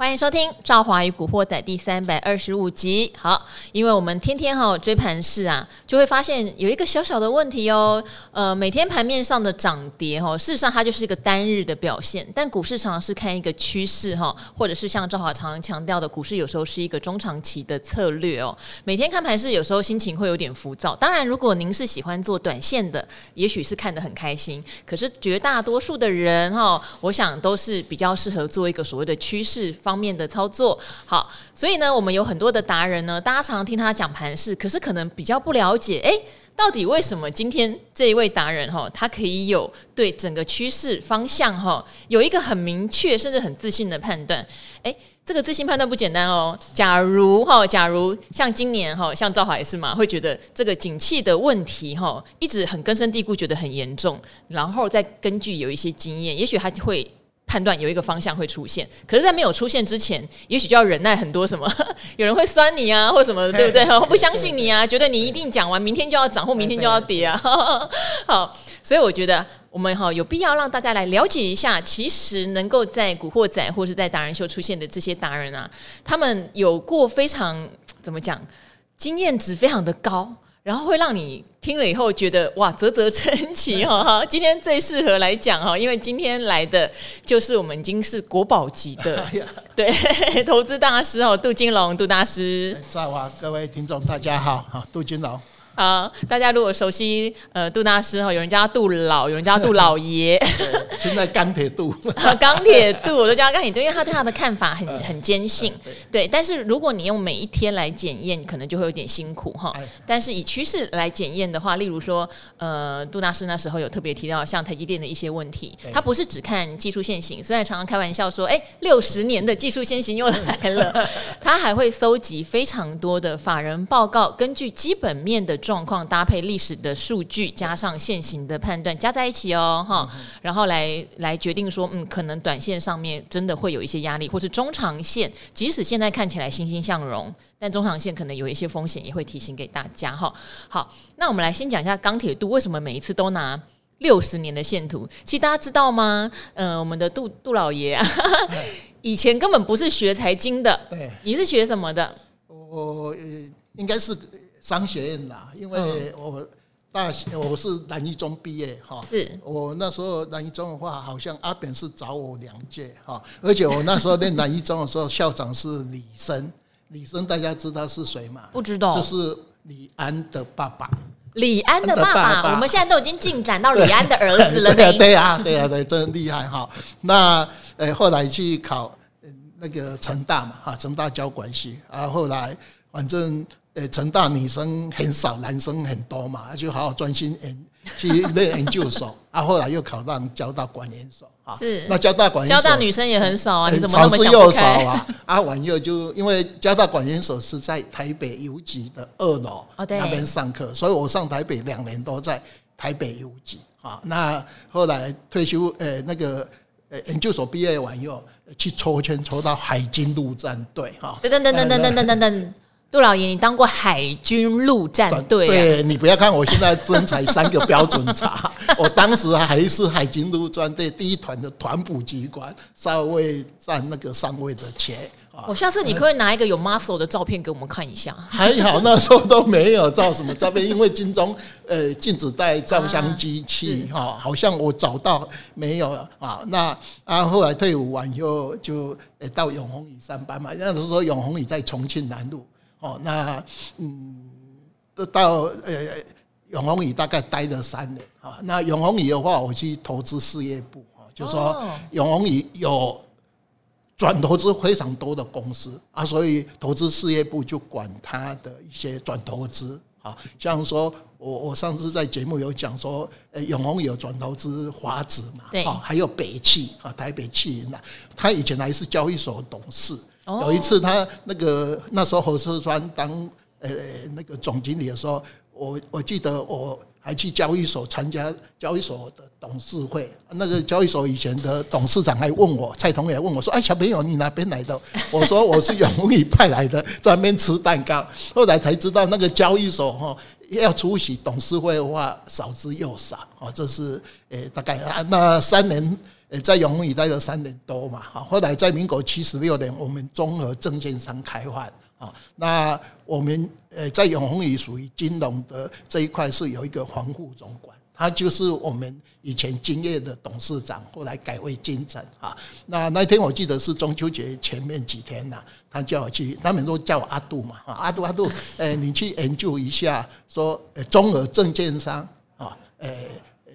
欢迎收听《赵华与古惑仔》第三百二十五集。好，因为我们天天哈追盘市啊，就会发现有一个小小的问题哦。呃，每天盘面上的涨跌哈，事实上它就是一个单日的表现，但股市常常是看一个趋势哈，或者是像赵华常常强调的，股市有时候是一个中长期的策略哦。每天看盘势，有时候心情会有点浮躁。当然，如果您是喜欢做短线的，也许是看得很开心。可是绝大多数的人哈，我想都是比较适合做一个所谓的趋势方面的操作，好，所以呢，我们有很多的达人呢，大家常常听他讲盘势，可是可能比较不了解，诶，到底为什么今天这一位达人哈，他可以有对整个趋势方向哈，有一个很明确甚至很自信的判断，诶，这个自信判断不简单哦。假如哈，假如像今年哈，像赵海是嘛，会觉得这个景气的问题哈，一直很根深蒂固，觉得很严重，然后再根据有一些经验，也许他会。判断有一个方向会出现，可是，在没有出现之前，也许就要忍耐很多什么，有人会酸你啊，或什么，对不对？不相信你啊，觉得你一定讲完，明天就要涨，或明天就要跌啊。好，所以我觉得我们哈有必要让大家来了解一下，其实能够在古惑仔或是在达人秀出现的这些达人啊，他们有过非常怎么讲，经验值非常的高。然后会让你听了以后觉得哇，啧啧称奇 哈！今天最适合来讲哈，因为今天来的就是我们已经是国宝级的，对，投资大师哦，杜金龙，杜大师。在哇，各位听众大家好，好，杜金龙。好，大家如果熟悉呃杜大师哈，有人叫他杜老，有人叫他杜老爷。现在钢铁杜，钢铁杜，我都叫他钢铁杜，因为他对他的看法很很坚信。对，但是如果你用每一天来检验，可能就会有点辛苦哈。但是以趋势来检验的话，例如说呃杜大师那时候有特别提到像台积电的一些问题，他不是只看技术线型，虽然常常开玩笑说哎六十年的技术线型又来了，他还会搜集非常多的法人报告，根据基本面的。状况搭配历史的数据，加上现行的判断，加在一起哦，哈，然后来来决定说，嗯，可能短线上面真的会有一些压力，或是中长线，即使现在看起来欣欣向荣，但中长线可能有一些风险，也会提醒给大家哈。好，那我们来先讲一下钢铁度为什么每一次都拿六十年的线图？其实大家知道吗？呃，我们的杜杜老爷啊，以前根本不是学财经的，对，你是学什么的？我应该是。商学院啦，因为我大学我是南一中毕业哈，是我那时候南一中的话，好像阿扁是找我两届哈，而且我那时候念南一中的时候，校长是李生，李生大家知道是谁吗？不知道，就是李安的爸爸。李安的爸爸，我们现在都已经进展到李安的儿子了。对对啊，对啊，对，真厉害哈。那呃后来去考那个成大嘛哈，成大交管系啊，后来反正。呃，成大女生很少，男生很多嘛，就好好专心研去念研究所啊。后来又考到交大管研所啊，是那交大管交大女生也很少啊，你怎么少之又少啊？啊，完又就因为交大管研所是在台北邮局的二楼那边上课，所以我上台北两年都在台北邮局啊。那后来退休，呃，那个呃研究所毕业完又去抽签抽到海军陆战队哈。等等等等等等等等。杜老爷，你当过海军陆战队？对，你不要看我现在身材三个标准差，我当时还是海军陆战队第一团的团补机关，稍微占那个上位的前。我下次你可，可以拿一个有 muscle 的照片给我们看一下。还好那时候都没有照什么照片，因为军中呃禁止带照相机去哈，好像我找到没有啊。那啊后来退伍完以后就呃到永红里上班嘛，那时候永红里在重庆南路。哦，那嗯，到呃永鸿宇大概待了三年啊。那永鸿宇的话，我去投资事业部啊，就说永鸿宇有转投资非常多的公司啊，所以投资事业部就管他的一些转投资啊。像说我我上次在节目有讲说，呃，永红宇有转投资华子嘛，对，还有北汽啊，台北汽那他以前还是交易所董事。有一次，他那个那时候侯世川当呃那个总经理的时候，我我记得我还去交易所参加交易所的董事会。那个交易所以前的董事长还问我，蔡同也问我说：“哎，小朋友，你哪边来的？”我说：“我是永丰派来的，在那边吃蛋糕。”后来才知道，那个交易所哈要出席董事会的话，少之又少啊。这是呃大概啊，那三年。呃，在永丰余待了三年多嘛，哈，后来在民国七十六年，我们综合证券商开发，啊，那我们呃在永丰宇属于金融的这一块是有一个黄副总管，他就是我们以前金业的董事长，后来改为金城啊。那那天我记得是中秋节前面几天呐，他叫我去，他们都叫我阿杜嘛，啊，阿杜阿杜，呃，你去研究一下，说呃综合证券商啊，呃，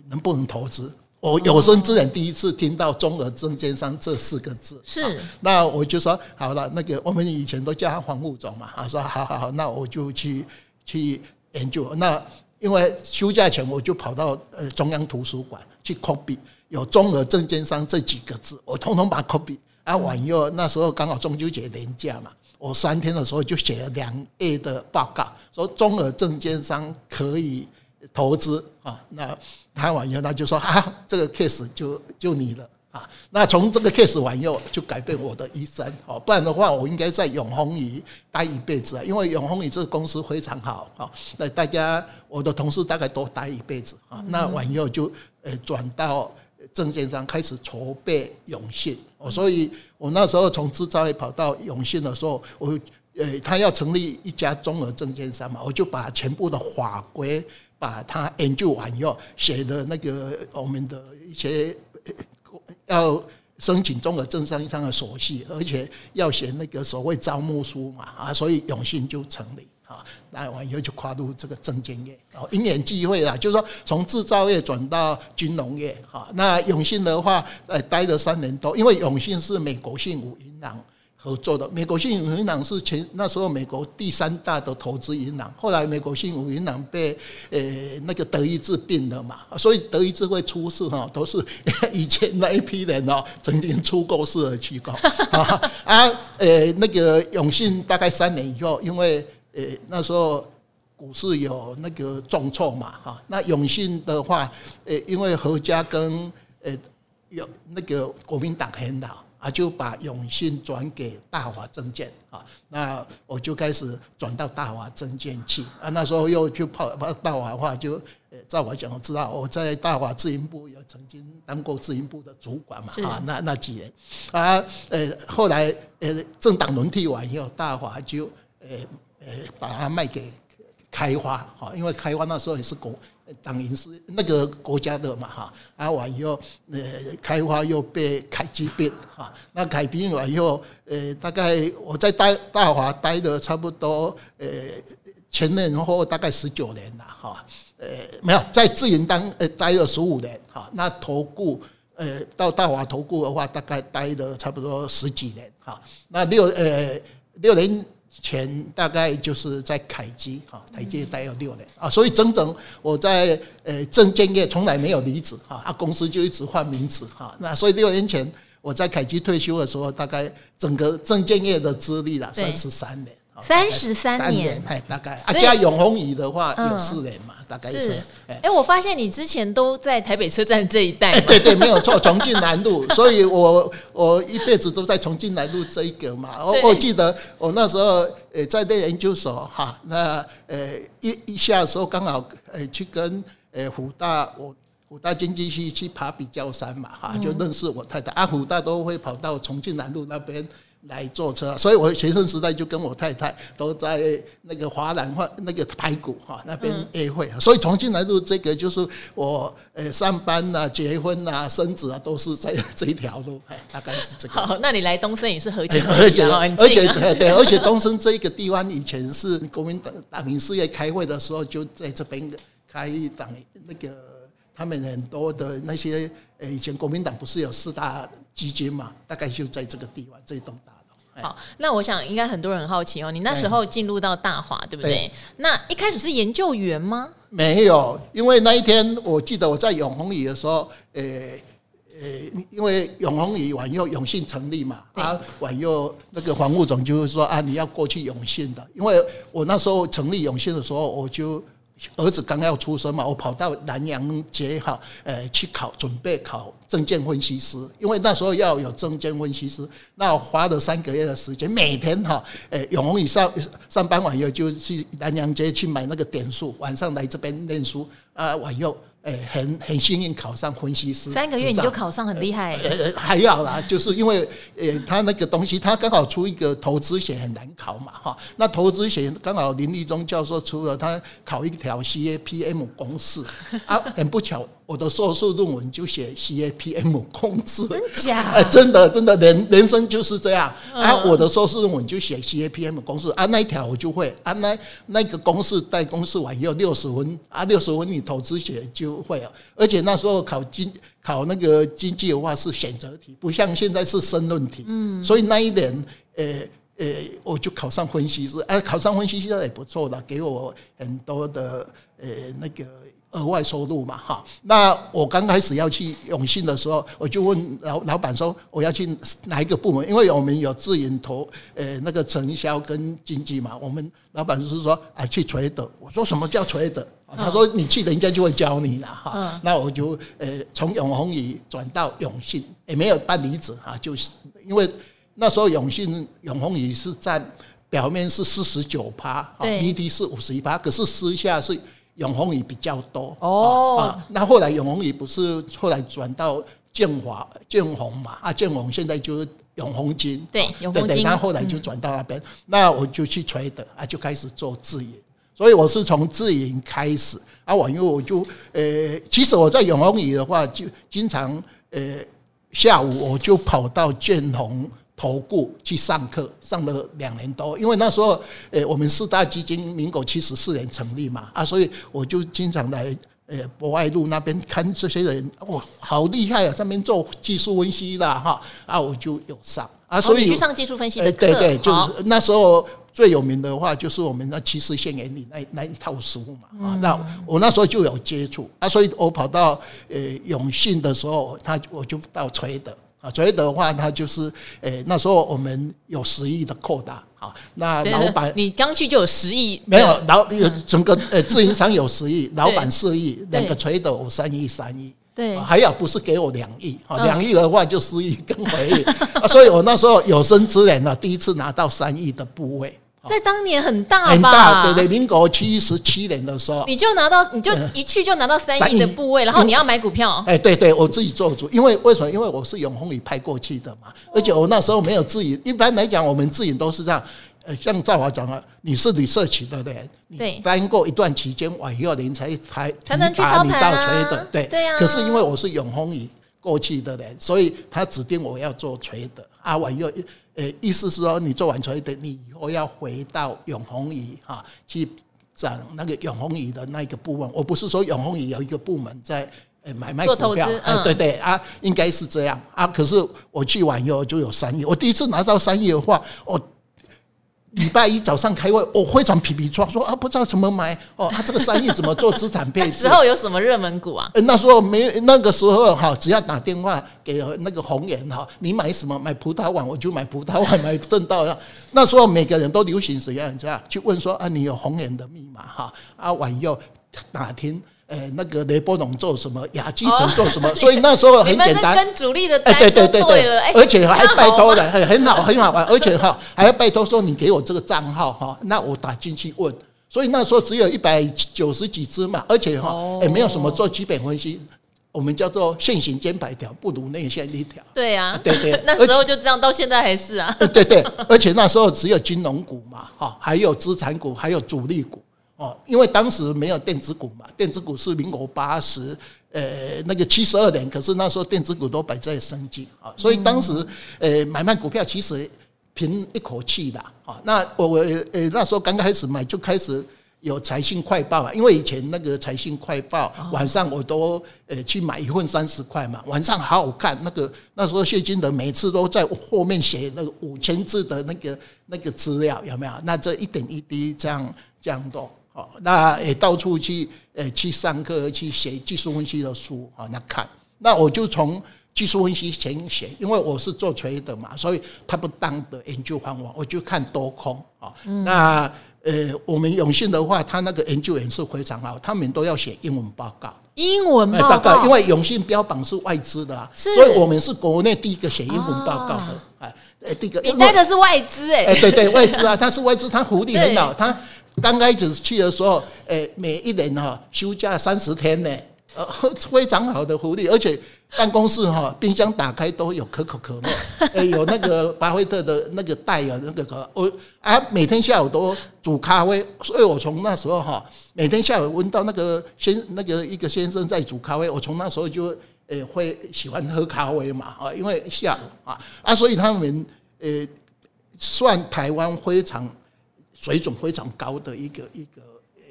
能不能投资？我有生之年第一次听到“中俄证券商”这四个字，是。那我就说好了，那个我们以前都叫他黄副总嘛，他说好好好，那我就去去研究。那因为休假前我就跑到呃中央图书馆去 copy 有“中俄证券商”这几个字，我通通把它 copy。啊，完以后那时候刚好中秋节连假嘛，我三天的时候就写了两页的报告，说中俄证券商可以。投资啊，那谈完以后，他就说啊，这个 case 就就你了啊。那从这个 case 完以后，就改变我的一生哦。不然的话，我应该在永丰余待一辈子啊。因为永丰余这个公司非常好啊。那大家我的同事大概都待一辈子啊。那完以后就呃转到证券商开始筹备永信哦。所以我那时候从制造业跑到永信的时候，我呃他要成立一家综合证券商嘛，我就把全部的法规。把它研究完以后，写的那个我们的一些要申请综合证券商的手续，而且要写那个所谓招募书嘛啊，所以永信就成立啊。那完以后就跨入这个证券业，然后因缘际会啦，就是说从制造业转到金融业啊。那永信的话，呃，待了三年多，因为永信是美国信五银行。合作的美国信用银行是前那时候美国第三大的投资银行，后来美国信用银行被呃那个德意志并了嘛，所以德意志会出事哈，都是以前那一批人哦曾经出过事的机构 啊啊呃那个永信大概三年以后，因为呃那时候股市有那个重挫嘛哈，那永信的话呃因为何家跟呃有那个国民党很老。啊，就把永信转给大华证券啊，那我就开始转到大华证券去啊。那时候又去跑跑大华的话，就呃，照我讲，我知道我在大华自营部有曾经当过自营部的主管嘛啊，那那几年啊，呃，后来呃，政党轮替完以后，大华就呃呃把它卖给开发哈，因为开发那时候也是国。党营是那个国家的嘛哈，啊完以后，呃，开发又被凯基并哈，那凯基完以后，呃，大概我在大大华待了差不多，呃，前年后大概十九年了哈，呃，没有在自营当呃待了十五年哈，那投顾呃到大华投顾的话，大概待了差不多十几年哈，那六呃六年。前大概就是在凯基哈，凯基待了六年啊，所以整整我在呃证券业从来没有离职哈，啊公司就一直换名字哈，那所以六年前我在凯基退休的时候，大概整个证券业的资历了三十三年。三十三年，哎，大概啊，加永丰余的话有四年嘛，大概是。哎，我发现你之前都在台北车站这一带，对对，没有错，重庆南路，所以我我一辈子都在重庆南路这一个嘛。我我记得我那时候呃在那研究所哈，那呃一一下的时候刚好呃去跟呃湖大我湖大经济系去爬比较山嘛哈，就认识我太太。啊，湖大都会跑到重庆南路那边。来坐车，所以我学生时代就跟我太太都在那个华南或那个排骨哈那边约会，所以重庆南路这个就是我呃上班呐、结婚呐、生子啊都是在 这一条路，哎，大概是这个。好，那你来东森也是合情合理，而且对，而且东森这一个地方以前是国民党党营事业开会的时候就在这边开党那个他们很多的那些呃以前国民党不是有四大基金嘛，大概就在这个地方这一栋大。好，那我想应该很多人很好奇哦，你那时候进入到大华，对不对？那一开始是研究员吗？没有，因为那一天我记得我在永丰余的时候，呃呃，因为永丰余完又永信成立嘛，啊，晚又那个黄副总就是说啊，你要过去永信的，因为我那时候成立永信的时候，我就。儿子刚要出生嘛，我跑到南阳街哈，呃，去考，准备考证券分析师，因为那时候要有证券分析师，那花了三个月的时间，每天哈，呃，永红你上上班晚又就去南阳街去买那个点数，晚上来这边念书啊，晚又后诶，很很幸运考上分析师，三个月你就考上，很厉害。呃，还要啦，就是因为呃，他那个东西，他刚好出一个投资险很难考嘛，哈。那投资险刚好林立忠教授出了，他考一条 CAPM 公式啊，很不巧。我的硕士论文就写 CAPM 公式，真假？哎，真的真的，人人生就是这样啊！我的硕士论文就写 CAPM 公式啊，那一条我就会啊，那那个公式带公式完以后六十分啊，六十分你投资学就会了。而且那时候考经考那个经济的话是选择题，不像现在是申论题。嗯，所以那一年，呃呃，我就考上分析师，哎，考上分析师也不错的，给我很多的呃那个。额外收入嘛，哈。那我刚开始要去永信的时候，我就问老老板说，我要去哪一个部门？因为我们有自营投，呃，那个承销跟经济嘛。我们老板就是说啊，去垂德。我说什么叫垂德？他说你去人家就会教你了，哈。那我就呃从永宏宇转到永信，也没有办离职啊，就是因为那时候永信永宏宇是占表面是四十九趴，对，BD 是五十一趴，可是私下是。永鸿余比较多哦，啊，那后来永鸿余不是后来转到建华建鸿嘛？啊，建鸿现在就是永鸿金，对，永鸿金，他后来就转到那边，那我就去吹的啊，就开始做自营，所以我是从自营开始啊，我因为我就呃，其实我在永鸿余的话，就经常呃下午我就跑到建鸿。投顾去上课，上了两年多，因为那时候，诶，我们四大基金民国七十四年成立嘛，啊，所以我就经常来，诶，博爱路那边看这些人，哇，好厉害啊，上面做技术分析的哈，啊，我就有上，啊，所以你去上技术分析的课，对对，就那时候最有名的话，就是我们那七十线原理那那一套书嘛，啊，那我那时候就有接触，啊，所以我跑到诶永信的时候，他我就到垂德。啊，所以的话，他就是，诶、欸，那时候我们有十亿的扩大，好，那老板，你刚去就有十亿，没有老有 整个呃自营商有十亿，老板四亿，两个垂德有三亿三亿，对，还有不是给我两亿，啊，两亿的话就四亿跟回亿，啊，所以我那时候有生之年呢，第一次拿到三亿的部位。在当年很大吧？很大，对对，民国七十七年的时候，你就拿到，你就一去就拿到三亿的部位，然后你要买股票。哎，对对，我自己做主，因为为什么？因为我是永鸿余派过去的嘛，而且我那时候没有自营。一般来讲，我们自营都是这样，呃，像赵华讲了，你是你社企的人，对，待过一段期间，往以后您才才才能去操盘的，对对呀。可是因为我是永鸿余过去的人，所以他指定我要做锤的啊，往后。呃，意思是说，你做完垂德，你以后要回到永红仪哈，去涨那个永红仪的那个部分。我不是说永红仪有一个部门在诶买卖股票，哎，对对啊，应该是这样啊。可是我去完以后就有三亿，我第一次拿到三亿的话，我。礼拜一早上开会，我非常皮皮抓说啊，不知道怎么买哦，他、啊、这个生意怎么做资产配置？之后有什么热门股啊？那时候没，那个时候哈，只要打电话给那个红人哈，你买什么？买葡萄网，我就买葡萄网，买正道。那时候每个人都流行这样这样去问说啊，你有红人的密码哈？啊，完以后打听。哎，那个雷波龙做什么？亚基层做什么？哦、所以那时候很简单，跟主力的单对对对对，而且还拜托了，很很好很好玩，而且哈还要拜托说你给我这个账号哈，那我打进去问。所以那时候只有一百九十几只嘛，而且哈也没有什么做基本分析，我们叫做线型兼白条，不如内线一条。对呀，对对，那时候就这样，到现在还是啊。对对，而且那时候只有金融股嘛，哈，还有资产股，还有主力股。哦，因为当时没有电子股嘛，电子股是民国八十，呃，那个七十二年，可是那时候电子股都摆在生技啊，所以当时呃买卖股票其实凭一口气的啊。那我我呃那时候刚开始买就开始有财信快报啊，因为以前那个财信快报晚上我都呃去买一份三十块嘛，晚上好好看那个那时候谢金德每次都在后面写那个五千字的那个那个资料有没有？那这一点一滴这样这样动。哦，那也到处去，呃，去上课，去写技术分析的书啊，那看，那我就从技术分析先写，因为我是做垂的嘛，所以他不当的研究方法，我就看多空啊。那呃，我们永信的话，他那个研究员是非常好，他们都要写英文报告，英文报告，因为永信标榜是外资的啊，所以我们是国内第一个写英文报告的，哎，第一个，你那个是外资哎，哎，对对，外资啊，他是外资，他福利很好，他。刚开始去的时候，诶，每一年哈休假三十天呢，呃，非常好的福利，而且办公室哈，冰箱打开都有可口可乐，诶，有那个巴菲特的那个袋啊，那个可我啊，每天下午都煮咖啡，所以我从那时候哈，每天下午闻到那个先那个一个先生在煮咖啡，我从那时候就诶会喜欢喝咖啡嘛啊，因为下午啊啊，所以他们诶算台湾非常水准非常高的一个一个呃。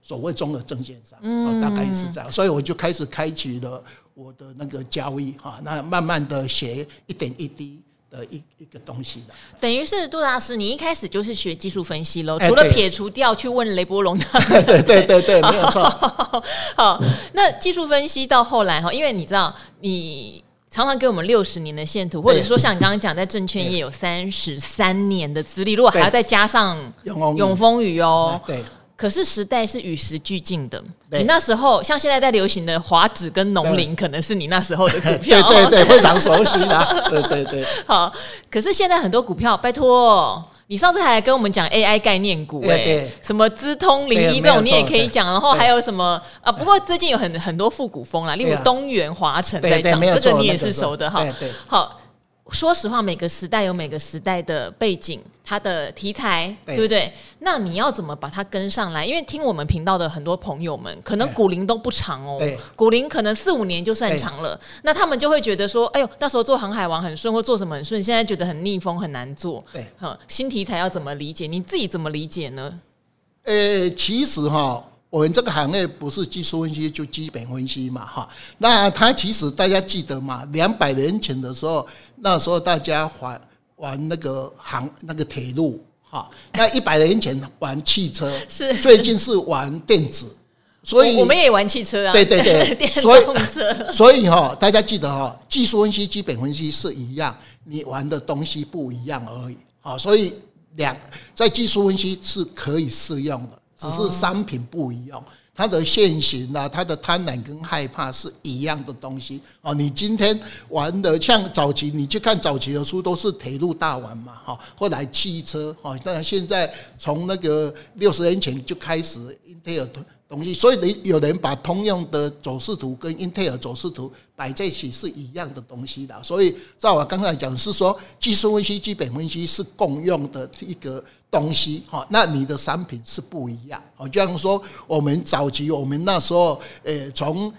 所谓中的证券商，嗯，大概也是这样，所以我就开始开启了我的那个交易哈，那慢慢的学一点一滴的一一个东西的。等于是杜大师，你一开始就是学技术分析喽，除了撇除掉去问雷波龙的，对对对对，没有错。好，那技术分析到后来哈，因为你知道，你常常给我们六十年的线图，或者说像你刚刚讲，在证券业 有三十三年的资历，如果还要再加上永永丰雨哦，对。可是时代是与时俱进的，你那时候像现在在流行的华指跟农林，可能是你那时候的股票，对 对对，非常熟悉的，对对对。好，可是现在很多股票，拜托，你上次还来跟我们讲 AI 概念股，哎，什么资通零一这种你也可以讲，然后还有什么啊？不过最近有很很多复古风啦，例如东元、华城在涨，这个你也是熟的哈。好。说实话，每个时代有每个时代的背景，它的题材，对，对不对？那你要怎么把它跟上来？因为听我们频道的很多朋友们，可能股龄都不长哦，股龄可能四五年就算长了，那他们就会觉得说，哎呦，那时候做航海王很顺，或做什么很顺，现在觉得很逆风，很难做。对，哈，新题材要怎么理解？你自己怎么理解呢？呃，其实哈。我们这个行业不是技术分析就基本分析嘛，哈，那它其实大家记得嘛，两百年前的时候，那时候大家玩玩那个航那个铁路，哈，那一百年前玩汽车，是。最近是玩电子，所以我们也玩汽车啊，对对对，电动车，所以哈，大家记得哈，技术分析基本分析是一样，你玩的东西不一样而已，好，所以两在技术分析是可以适用的。只是商品不一样，它的现行啊，它的贪婪跟害怕是一样的东西哦。你今天玩的像早期，你去看早期的书都是铁路大王嘛，哈，后来汽车，哈，但现在从那个六十年前就开始英特尔东西，所以你有人把通用的走势图跟英特尔走势图摆在一起是一样的东西的。所以照我刚才讲是说，技术分析、基本分析是共用的一个。东西哈，那你的商品是不一样。好，就像说我们早期，我们那时候，诶，从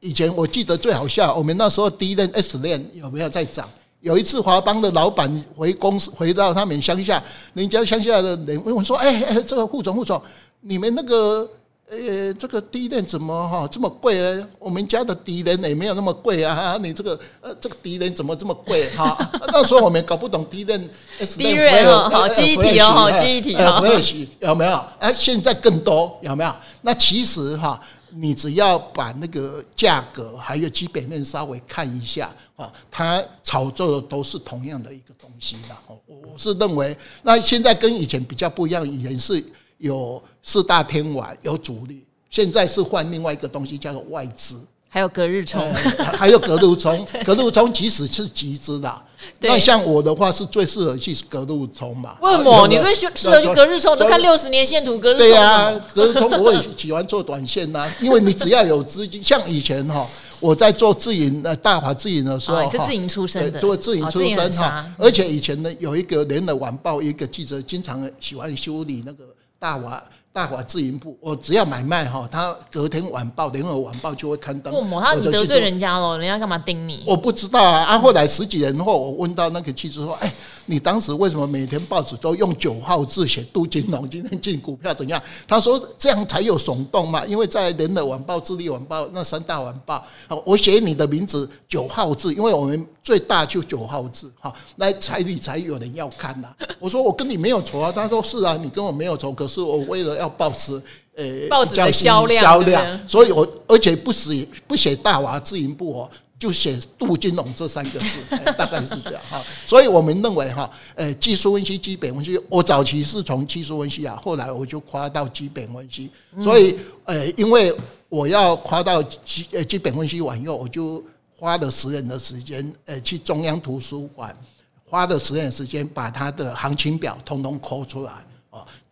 以前我记得最好笑，我们那时候第一任 S 链有没有在涨？有一次华邦的老板回公司，回到他们乡下，人家乡下的人问我说：“哎哎，这个副总副总，你们那个。”呃，这个低人怎么哈这么贵呢？我们家的低人也没有那么贵啊！你这个呃，这个低人怎么这么贵 哈？那时候我们搞不懂低人。低人哦，好记忆体哦，好记忆体哦。不会写有没有？哎，现在更多有没有？那其实哈，你只要把那个价格还有基本面稍微看一下啊，它炒作的都是同样的一个东西的。我我是认为，那现在跟以前比较不一样，以前是。有四大天王，有主力，现在是换另外一个东西，叫做外资，还有隔日冲、呃，还有隔路冲，隔路冲其实是集资的。那像我的话，是最适合去隔路冲嘛？为什么？你最适合去隔日冲？都看六十年线图，隔日冲。对啊，隔日冲我也喜欢做短线呐，因为你只要有资金，像以前哈，我在做自营呃大华自营的时候，是自营出身的，对，自营出身哈。而且以前呢，有一个联合晚报一个记者，经常喜欢修理那个。大华大华自营部，我只要买卖哈，他隔天晚报联合晚报就会刊登。他你得罪人家了？人家干嘛盯你？我不知道啊。啊，后来十几年后，我问到那个记者说：“哎。”你当时为什么每天报纸都用九号字写杜金龙今天进股票怎样？他说这样才有耸动嘛，因为在联合晚报、智利晚报那三大晚报，我写你的名字九号字，因为我们最大就九号字，哈，那彩礼才有人要看呐。我说我跟你没有仇啊，他说是啊，你跟我没有仇，可是我为了要保持呃报纸的销量，销量，所以我而且不写不写大华自营部哦。就写杜金龙这三个字，大概是这样哈。所以我们认为哈，呃，技术分析、基本分析，我早期是从技术分析啊，后来我就跨到基本分析。所以，呃，因为我要跨到基呃基本分析完以后，我就花了十年的时间，呃，去中央图书馆花了十年时间，把它的行情表通通抠出来。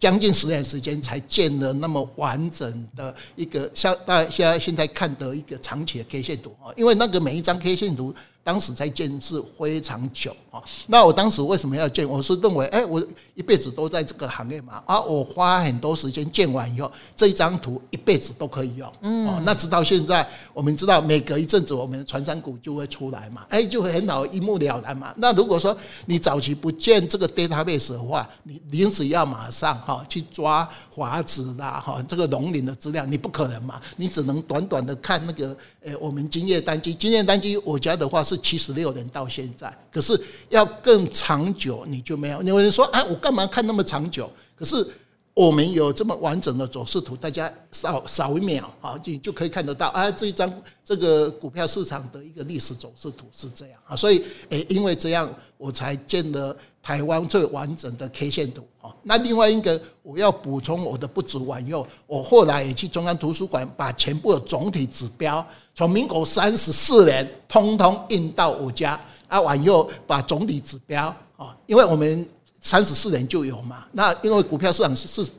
将近十年时间才建了那么完整的一个像大家现在现在看的一个长期的 K 线图啊，因为那个每一张 K 线图。当时在建是非常久啊，那我当时为什么要建？我是认为，哎，我一辈子都在这个行业嘛，啊，我花很多时间建完以后，这一张图一辈子都可以用。嗯，那直到现在，我们知道每隔一阵子，我们的传山股就会出来嘛，哎，就会很好一目了然嘛。那如果说你早期不建这个 database 的话，你临时要马上哈去抓华子啦哈这个农林的资料，你不可能嘛，你只能短短的看那个，呃，我们金业单机，金业单机我家的话是。是七十六年到现在，可是要更长久，你就没有。有人说：“哎，我干嘛看那么长久？”可是我们有这么完整的走势图，大家扫扫一秒啊，就就可以看得到啊。这一张这个股票市场的一个历史走势图是这样啊。所以，诶，因为这样，我才建了台湾最完整的 K 线图啊。那另外一个，我要补充我的不足往右，我后来也去中央图书馆，把全部的总体指标。从民国三十四年，通通印到我家啊，往右把总体指标啊，因为我们三十四年就有嘛。那因为股票市场是是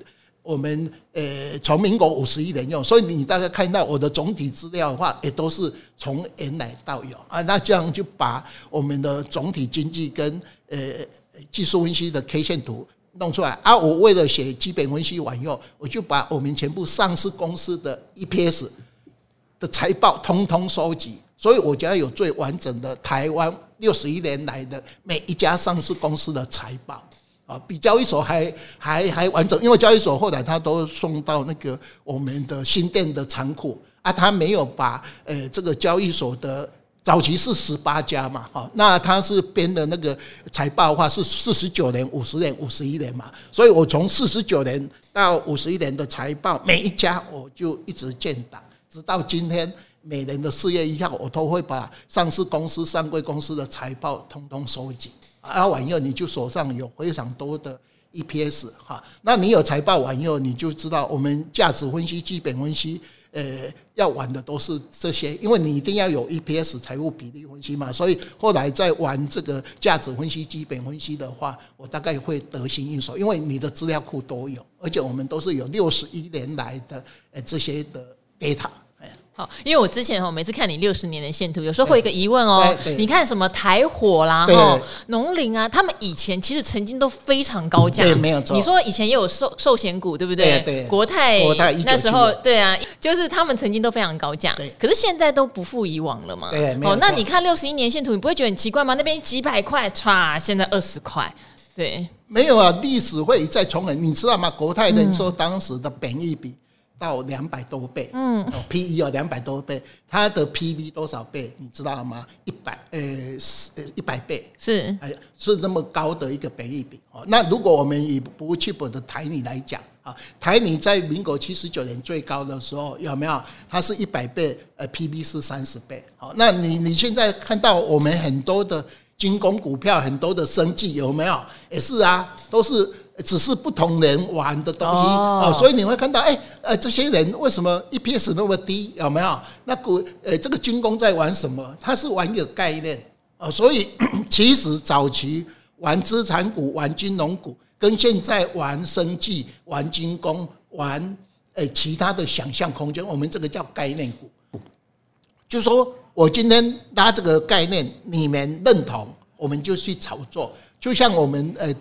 我们呃从民国五十一年用，所以你大概看到我的总体资料的话，也都是从原来到有啊。那这样就把我们的总体经济跟呃技术分析的 K 线图弄出来啊。我为了写基本分析往右，我就把我们全部上市公司的 EPS。的财报通通收集，所以我觉得有最完整的台湾六十一年来的每一家上市公司的财报啊，比交易所还还还完整，因为交易所后来他都送到那个我们的新店的仓库。啊，他没有把呃这个交易所的早期是十八家嘛，哈，那他是编的那个财报的话是四十九年、五十年、五十一年嘛，所以我从四十九年到五十一年的财报每一家我就一直建档。直到今天，每年的四月一号，我都会把上市公司、上柜公司的财报通通收集。啊，完以后你就手上有非常多的 EPS 哈。那你有财报完以后，你就知道我们价值分析、基本分析，呃，要玩的都是这些，因为你一定要有 EPS 财务比例分析嘛。所以后来在玩这个价值分析、基本分析的话，我大概会得心应手，因为你的资料库都有，而且我们都是有六十一年来的呃这些的 data。好，因为我之前哦，每次看你六十年的线图，有时候会有一个疑问哦。你看什么台火啦，哈，农林啊，他们以前其实曾经都非常高价。对，没有错。你说以前也有寿寿险股，对不对？对。国泰，国泰那时候对啊，就是他们曾经都非常高价。对。可是现在都不复以往了嘛。对。哦，那你看六十一年线图，你不会觉得很奇怪吗？那边几百块，唰，现在二十块。对。没有啊，历史会一再重演，你知道吗？国泰人寿当时的本益比。到两百多倍，嗯，P E 有两百多倍，它的 P V 多少倍？你知道吗？一百，呃，呃，一百倍是，哎，是那么高的一个本益比哦。那如果我们以不去本的台泥来讲啊，台泥在民国七十九年最高的时候有没有？它是一百倍，呃，P V 是三十倍。好，那你你现在看到我们很多的军工股票，很多的生计有没有？也是啊，都是。只是不同人玩的东西哦，所以你会看到，哎，呃，这些人为什么 EPS 那么低？有没有？那股呃，这个军工在玩什么？他是玩一个概念啊，所以 其实早期玩资产股、玩金融股，跟现在玩生计、玩军工、玩呃其他的想象空间，我们这个叫概念股。就说我今天拉这个概念，你们认同，我们就去炒作，就像我们呃。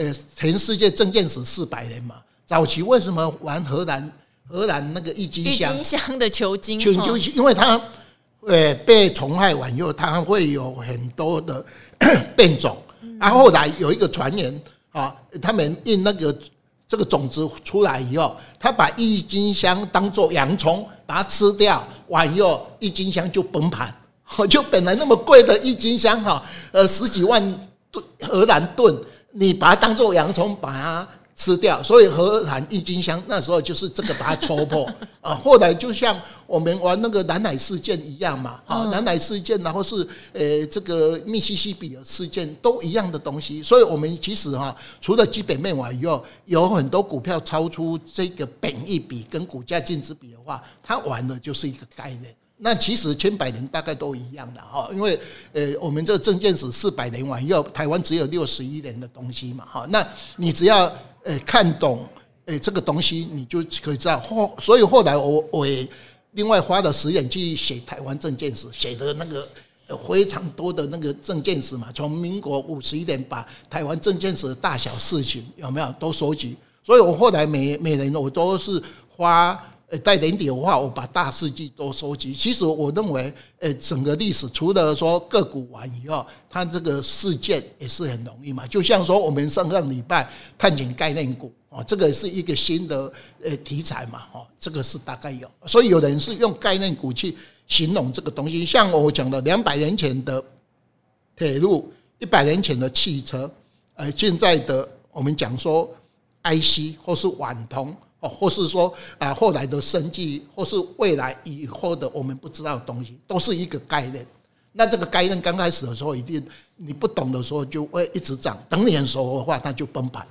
呃，全世界证件史四百年嘛，早期为什么玩荷兰荷兰那个郁金香？郁金香的球茎，球茎，因为它呃被虫害完以后，它会有很多的 变种。然后后来有一个传言啊，他们印那个这个种子出来以后，他把郁金香当做洋葱，把它吃掉完以后，郁金香就崩盘。就本来那么贵的郁金香哈，呃十几万吨荷兰盾。你把它当做洋葱，把它吃掉，所以荷兰郁金香那时候就是这个把它戳破 啊。后来就像我们玩那个南海事件一样嘛，啊，南海事件，然后是呃这个密西西比的事件都一样的东西。所以我们其实哈，除了基本面外以后，有很多股票超出这个本益比跟股价净值比的话，它玩的就是一个概念。那其实千百年大概都一样的哈，因为呃，我们这个证件史四百年完以后，台湾只有六十一年的东西嘛哈。那你只要呃看懂诶这个东西，你就可以知道后。所以后来我我也另外花了时间去写台湾证件史，写的那个非常多的那个证件史嘛，从民国五十一年把台湾证件史的大小事情有没有都收集。所以我后来每每年我都是花。呃，带年底的话，我把大事记都收集。其实我认为，呃，整个历史除了说个股完以后，它这个事件也是很容易嘛。就像说我们上上礼拜探险概念股哦，这个是一个新的呃题材嘛，哦，这个是大概有。所以有人是用概念股去形容这个东西，像我讲的两百年前的铁路，一百年前的汽车，呃，现在的我们讲说 IC 或是网通。哦，或是说啊，后来的生计，或是未来以后的我们不知道的东西，都是一个概念。那这个概念刚开始的时候，一定你不懂的时候就会一直涨，等你很熟的话，它就崩盘。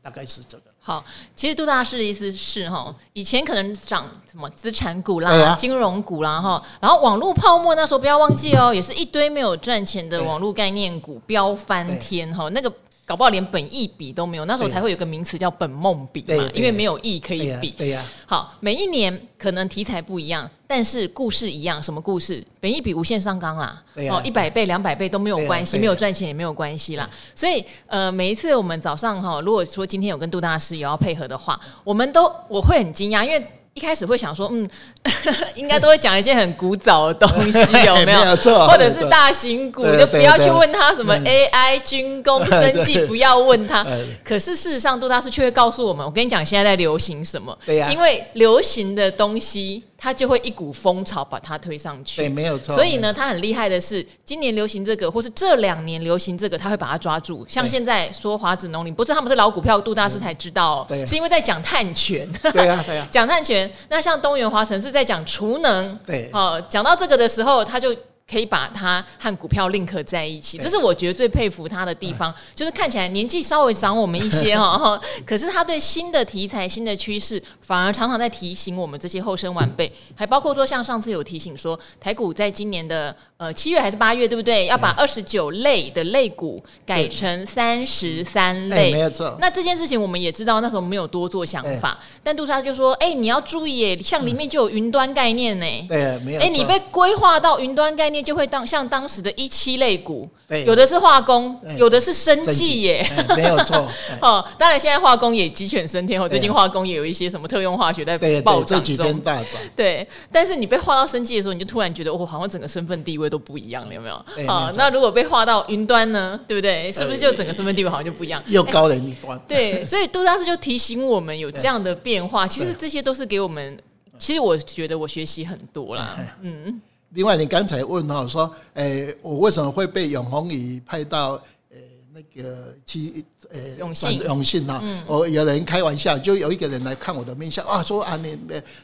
大概是这个。好，其实杜大师的意思是哈，以前可能涨什么资产股啦、金融股啦哈，然后网络泡沫那时候不要忘记哦，也是一堆没有赚钱的网络概念股飙翻天哈，那个。搞不好连本意比都没有，那时候才会有个名词叫本梦比嘛，因为没有意可以比。对呀，好，每一年可能题材不一样，但是故事一样。什么故事？本意比无限上纲啦，哦，一百倍、两百倍都没有关系，没有赚钱也没有关系啦。所以，呃，每一次我们早上哈，如果说今天有跟杜大师有要配合的话，我们都我会很惊讶，因为。一开始会想说，嗯，应该都会讲一些很古早的东西，有没有？或者是大型股，就不要去问他什么 AI、军工、生计，不要问他。可是事实上，杜大师却会告诉我们：我跟你讲，现在在流行什么？对呀，因为流行的东西。他就会一股风潮把它推上去，对，没有错。所以呢，他很厉害的是，今年流行这个，或是这两年流行这个，他会把它抓住。像现在说华子农林，不是他们是老股票，杜大师才知道哦，是因为在讲碳权。对呀，对呀，讲碳权。那像东元华城是在讲储能，对，哦，讲到这个的时候，他就。可以把它和股票 link 在一起，这是我觉得最佩服他的地方，就是看起来年纪稍微长我们一些哈，可是他对新的题材、新的趋势，反而常常在提醒我们这些后生晚辈，还包括说像上次有提醒说，台股在今年的呃七月还是八月，对不对？要把二十九类的类股改成三十三类，没有错。那这件事情我们也知道，那时候没有多做想法，但杜莎就说：“哎，你要注意，耶，像里面就有云端概念呢，对，没有。哎，你被规划到云端概念。”就会当像当时的一期类股，有的是化工，有的是生技耶，没有错。哦，当然现在化工也鸡犬升天，哦，最近化工也有一些什么特用化学在暴涨中，大涨。对，但是你被划到生技的时候，你就突然觉得，我，好像整个身份地位都不一样了，有没有？啊，那如果被划到云端呢？对不对？是不是就整个身份地位好像就不一样？又高人一端。对，所以杜大师就提醒我们有 这样的变化，其实这些都是给我们，其实我觉得我学习很多啦，嗯。另外，你刚才问哈说，诶、欸，我为什么会被永红宇派到诶、欸、那个去诶永信永信哈？我有人开玩笑，就有一个人来看我的面相啊，说啊你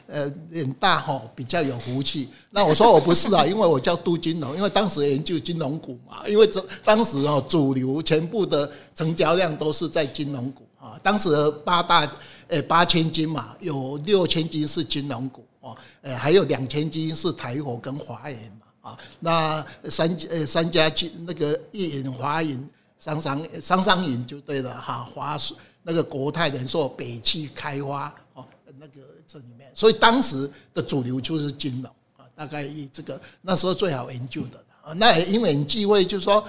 呃脸大哈，比较有福气。那我说我不是啊，因为我叫杜金龙，因为当时研究金融股嘛，因为这当时哦主流全部的成交量都是在金融股啊，当时八大诶八千金嘛，有六千金是金融股。哦，呃，还有两千金是台火跟华银嘛，啊，那三呃三家金那个一银、华银、商商商商银就对了哈，华那个国泰人寿、北汽开发哦，那个这里面，所以当时的主流就是金融啊，大概以这个那时候最好研究的。那也因为很忌讳，就是说，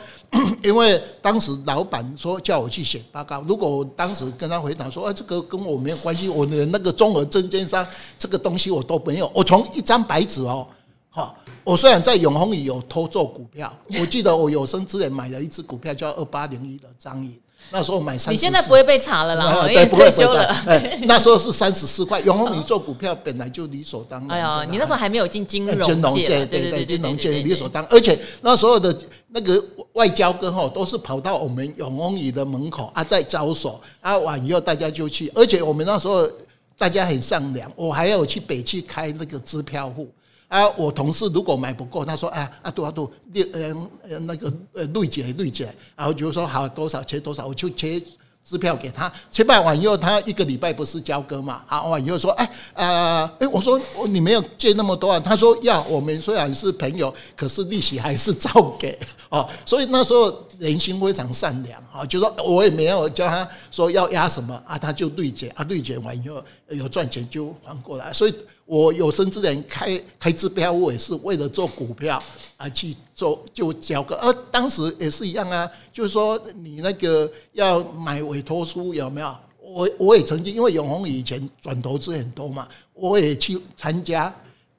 因为当时老板说叫我去写报告，如果我当时跟他回答说，啊，这个跟我没有关系，我的那个综合证券商这个东西我都没有，我从一张白纸哦，哈，我虽然在永丰里有偷做股票，我记得我有生之年买了一只股票叫二八零一的张颖。那时候买三，你现在不会被查了啦，因为退休了。那时候是三十四块。永丰你做股票本来就理所当然。哎呀，你那时候还没有进金融界，对对对，金融界理所当然。而且那时候的那个外交哥哈，都是跑到我们永丰宇的门口啊，在招手啊，完以后大家就去。而且我们那时候大家很善良，我还要去北去开那个支票户。啊，我同事如果买不够，他说啊啊多少多，六呃呃那个呃累积累积，然后就说好多少切多少，我就切支票给他，签办完以后，他一个礼拜不是交割嘛？好完以后说，哎，呃，哎，我说你没有借那么多啊？他说要，我们虽然是朋友，可是利息还是照给哦。所以那时候人心非常善良啊，就说我也没有叫他说要押什么啊，他就绿结啊，绿结完以后有赚钱就还过来，所以。我有生之年开开支票，我也是为了做股票而去做，就交割。而当时也是一样啊，就是说你那个要买委托书有没有？我我也曾经，因为永红以前转投资很多嘛，我也去参加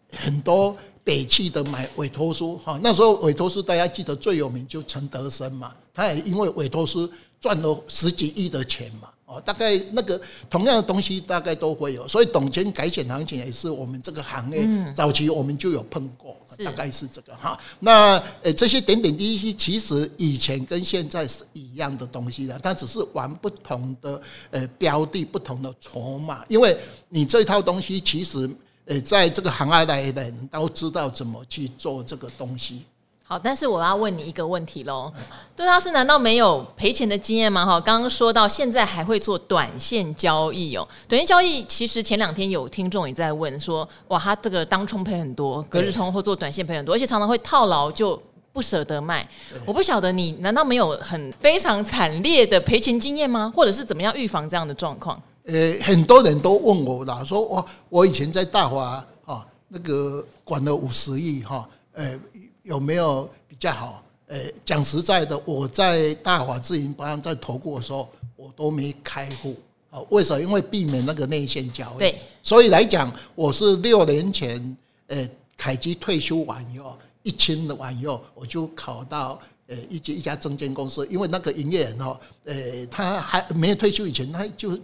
很多北汽的买委托书。哈，那时候委托书大家记得最有名就陈德生嘛，他也因为委托书赚了十几亿的钱嘛。哦，大概那个同样的东西大概都会有，所以董监改选行情也是我们这个行业早期我们就有碰过，大概是这个哈。那呃这些点点滴滴其实以前跟现在是一样的东西的，它只是玩不同的呃标的、不同的筹码，因为你这套东西其实呃在这个行业来的人都知道怎么去做这个东西。好，但是我要问你一个问题喽，对他是难道没有赔钱的经验吗？哈，刚刚说到现在还会做短线交易哦，短线交易其实前两天有听众也在问说，哇，他这个当冲赔很多，隔日冲或做短线赔很多，而且常常会套牢就不舍得卖。我不晓得你难道没有很非常惨烈的赔钱经验吗？或者是怎么样预防这样的状况？呃，很多人都问我啦，说我我以前在大华哈那个管了五十亿哈，呃。有没有比较好？诶、欸，讲实在的，我在大华自营保养在投顾的时候，我都没开户啊。为什么？因为避免那个内线交易。对，所以来讲，我是六年前，诶、欸，凯基退休完以后，一清的完以后，我就考到呃一家一家证券公司，因为那个营业员哦，呃，他还没有退休以前，他就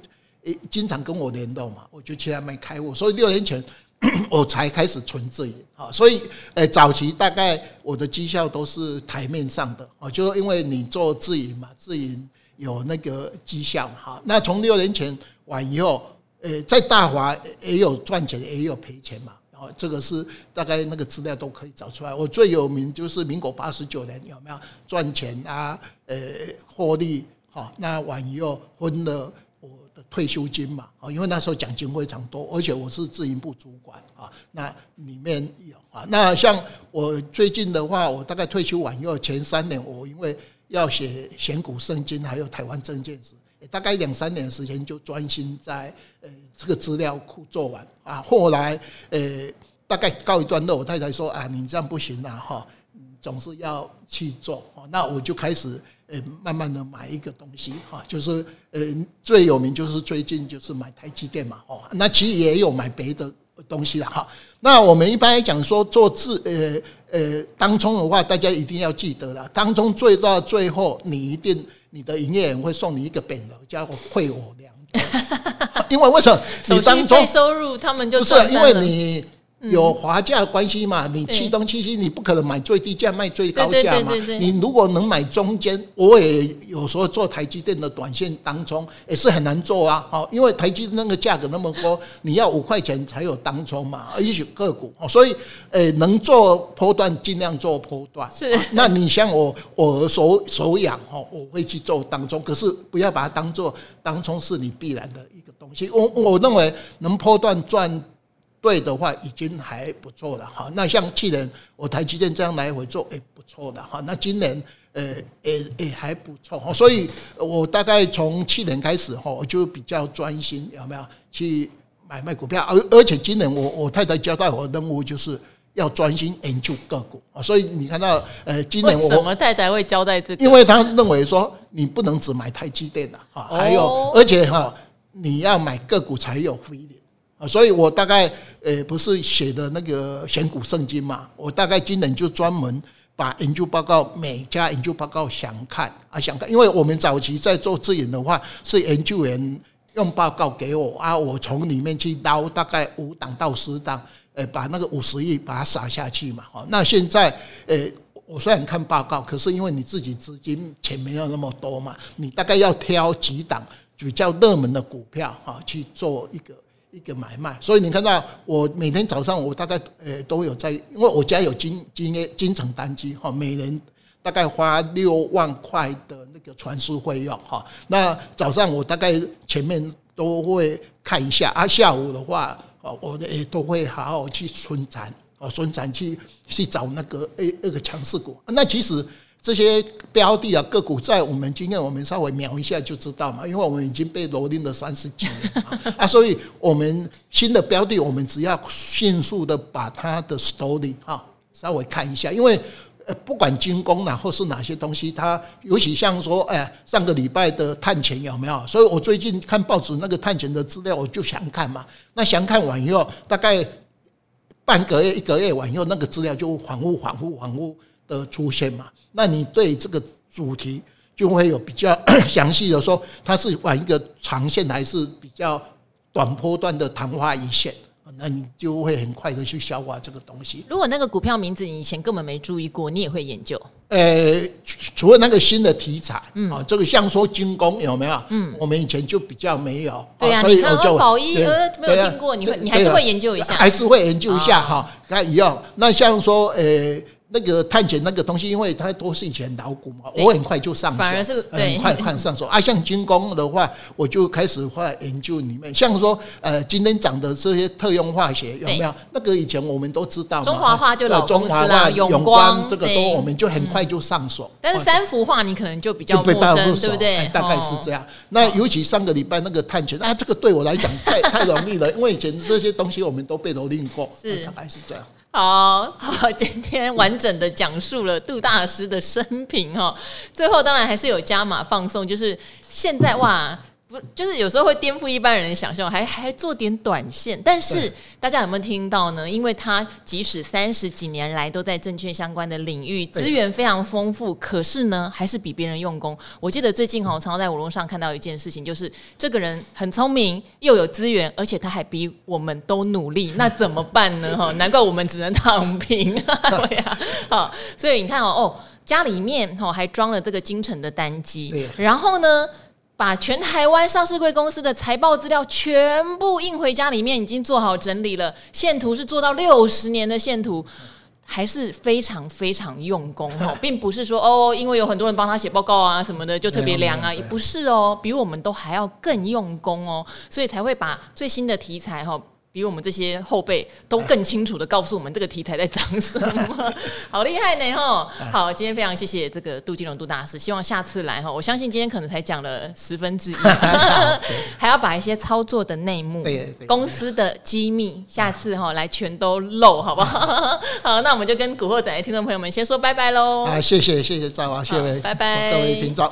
诶经常跟我联络嘛，我就去他们开户。所以六年前。我才开始存自营啊，所以诶，早期大概我的绩效都是台面上的啊，就是因为你做自营嘛，自营有那个绩效哈。那从六年前完以后，诶，在大华也有赚钱，也有赔钱嘛。然后这个是大概那个资料都可以找出来。我最有名就是民国八十九年有没有赚钱啊？诶，获利好，那完以后分了。退休金嘛，啊，因为那时候奖金非常多，而且我是自营部主管啊，那里面有啊，那像我最近的话，我大概退休完以后，前三年我因为要写选股圣经，还有台湾证券史，大概两三年的时间就专心在呃这个资料库做完啊，后来呃大概告一段落，我太太说啊，你这样不行啊，哈，总是要去做，那我就开始。呃，慢慢的买一个东西哈，就是呃最有名就是最近就是买台积电嘛，哦，那其实也有买别的东西了哈。那我们一般来讲说做自呃呃当中的话，大家一定要记得了，当中最到最后你一定你的营业员会送你一个匾额，叫会我良多，因为为什么？你当中收入他们就不是因为你。有滑价关系嘛？你启动期息，你不可能买最低价卖最高价嘛？你如果能买中间，我也有时候做台积电的短线当中也是很难做啊！哦，因为台积电那个价格那么高，你要五块钱才有当中嘛，而且个股哦，所以诶，能做波段尽量做波段。是，那你像我，我手手痒哦，我会去做当中，可是不要把它当做当中是你必然的一个东西。我我认为能波段赚。对的话已经还不错了哈，那像去年我台积电这样来回做，也不错的哈。那今年呃也也还不错哈，所以我大概从去年开始哈，我就比较专心有没有去买卖股票，而而且今年我我太太交代我的任务就是要专心研究个股啊，所以你看到呃今年我什么太太会交代这个？因为他认为说你不能只买台积电的哈，还有而且哈你要买个股才有回利。啊，所以我大概呃不是写的那个选股圣经嘛，我大概今年就专门把研究报告每家研究报告详看啊详看，因为我们早期在做自营的话，是研究员用报告给我啊，我从里面去捞大概五档到十档，呃，把那个五十亿把它撒下去嘛。好，那现在呃我虽然看报告，可是因为你自己资金钱没有那么多嘛，你大概要挑几档比较热门的股票哈去做一个。一个买卖，所以你看到我每天早上我大概呃都有在，因为我家有金金金城单机哈，每人大概花六万块的那个传输费用哈。那早上我大概前面都会看一下，啊，下午的话，哦，我也都会好好去存展，哦，存展去去找那个诶那个强势股。那其实。这些标的啊，个股在我们今天我们稍微瞄一下就知道嘛，因为我们已经被蹂躏了三十几年啊，所以我们新的标的，我们只要迅速的把它的 story 啊稍微看一下，因为呃不管军工呐或是哪些东西，它尤其像说哎上个礼拜的碳权有没有？所以我最近看报纸那个碳权的资料，我就想看嘛，那详看完以后，大概半个月一个月完以后，那个资料就恍惚恍惚恍惚的出现嘛。那你对这个主题就会有比较 详细的说，它是玩一个长线还是比较短波段的昙花一现？那你就会很快的去消化这个东西。如果那个股票名字你以前根本没注意过，你也会研究？呃，除了那个新的题材，嗯，啊，这个像说军工有没有？嗯，我们以前就比较没有。对呀，你看宝一呃没有听过，你会你还是会研究一下，还是会研究一下哈。那一样，那像说呃。那个探险那个东西，因为它都是以前老股嘛，我很快就上手，反而是很快看上手啊。像军工的话，我就开始会研究里面，像说呃，今天讲的这些特用化学有没有？那个以前我们都知道，中华化就老中华化、永光这个都，我们就很快就上手。但是三氟化你可能就比较陌生，对不对？大概是这样。那尤其上个礼拜那个探险啊，这个对我来讲太太容易了，因为以前这些东西我们都被蹂躏过，是大概是这样。好好，今天完整的讲述了杜大师的生平哈，最后当然还是有加码放送，就是现在哇。不，就是有时候会颠覆一般人的想象，还还做点短线。但是大家有没有听到呢？因为他即使三十几年来都在证券相关的领域，资源非常丰富，可是呢，还是比别人用功。我记得最近哈，常常在网络上看到一件事情，就是这个人很聪明，又有资源，而且他还比我们都努力，那怎么办呢？哈，难怪我们只能躺平。对呀，好，所以你看哦，哦，家里面哦还装了这个金城的单机，然后呢，把全台湾上市贵公司的财报资料全部印回家里面，已经做好整理了。线图是做到六十年的线图，还是非常非常用功哦，并不是说哦，因为有很多人帮他写报告啊什么的就特别凉啊，也不是哦，比我们都还要更用功哦，所以才会把最新的题材哈。比我们这些后辈都更清楚的告诉我们这个题材在讲什么，好厉害呢哈！好，今天非常谢谢这个杜金龙杜大师，希望下次来哈，我相信今天可能才讲了十分之一，还要把一些操作的内幕、公司的机密，下次哈来全都露，好不好？好，那我们就跟古惑仔的听众朋友们先说拜拜喽！啊，谢谢谢谢赵华，谢谢拜拜各位听众。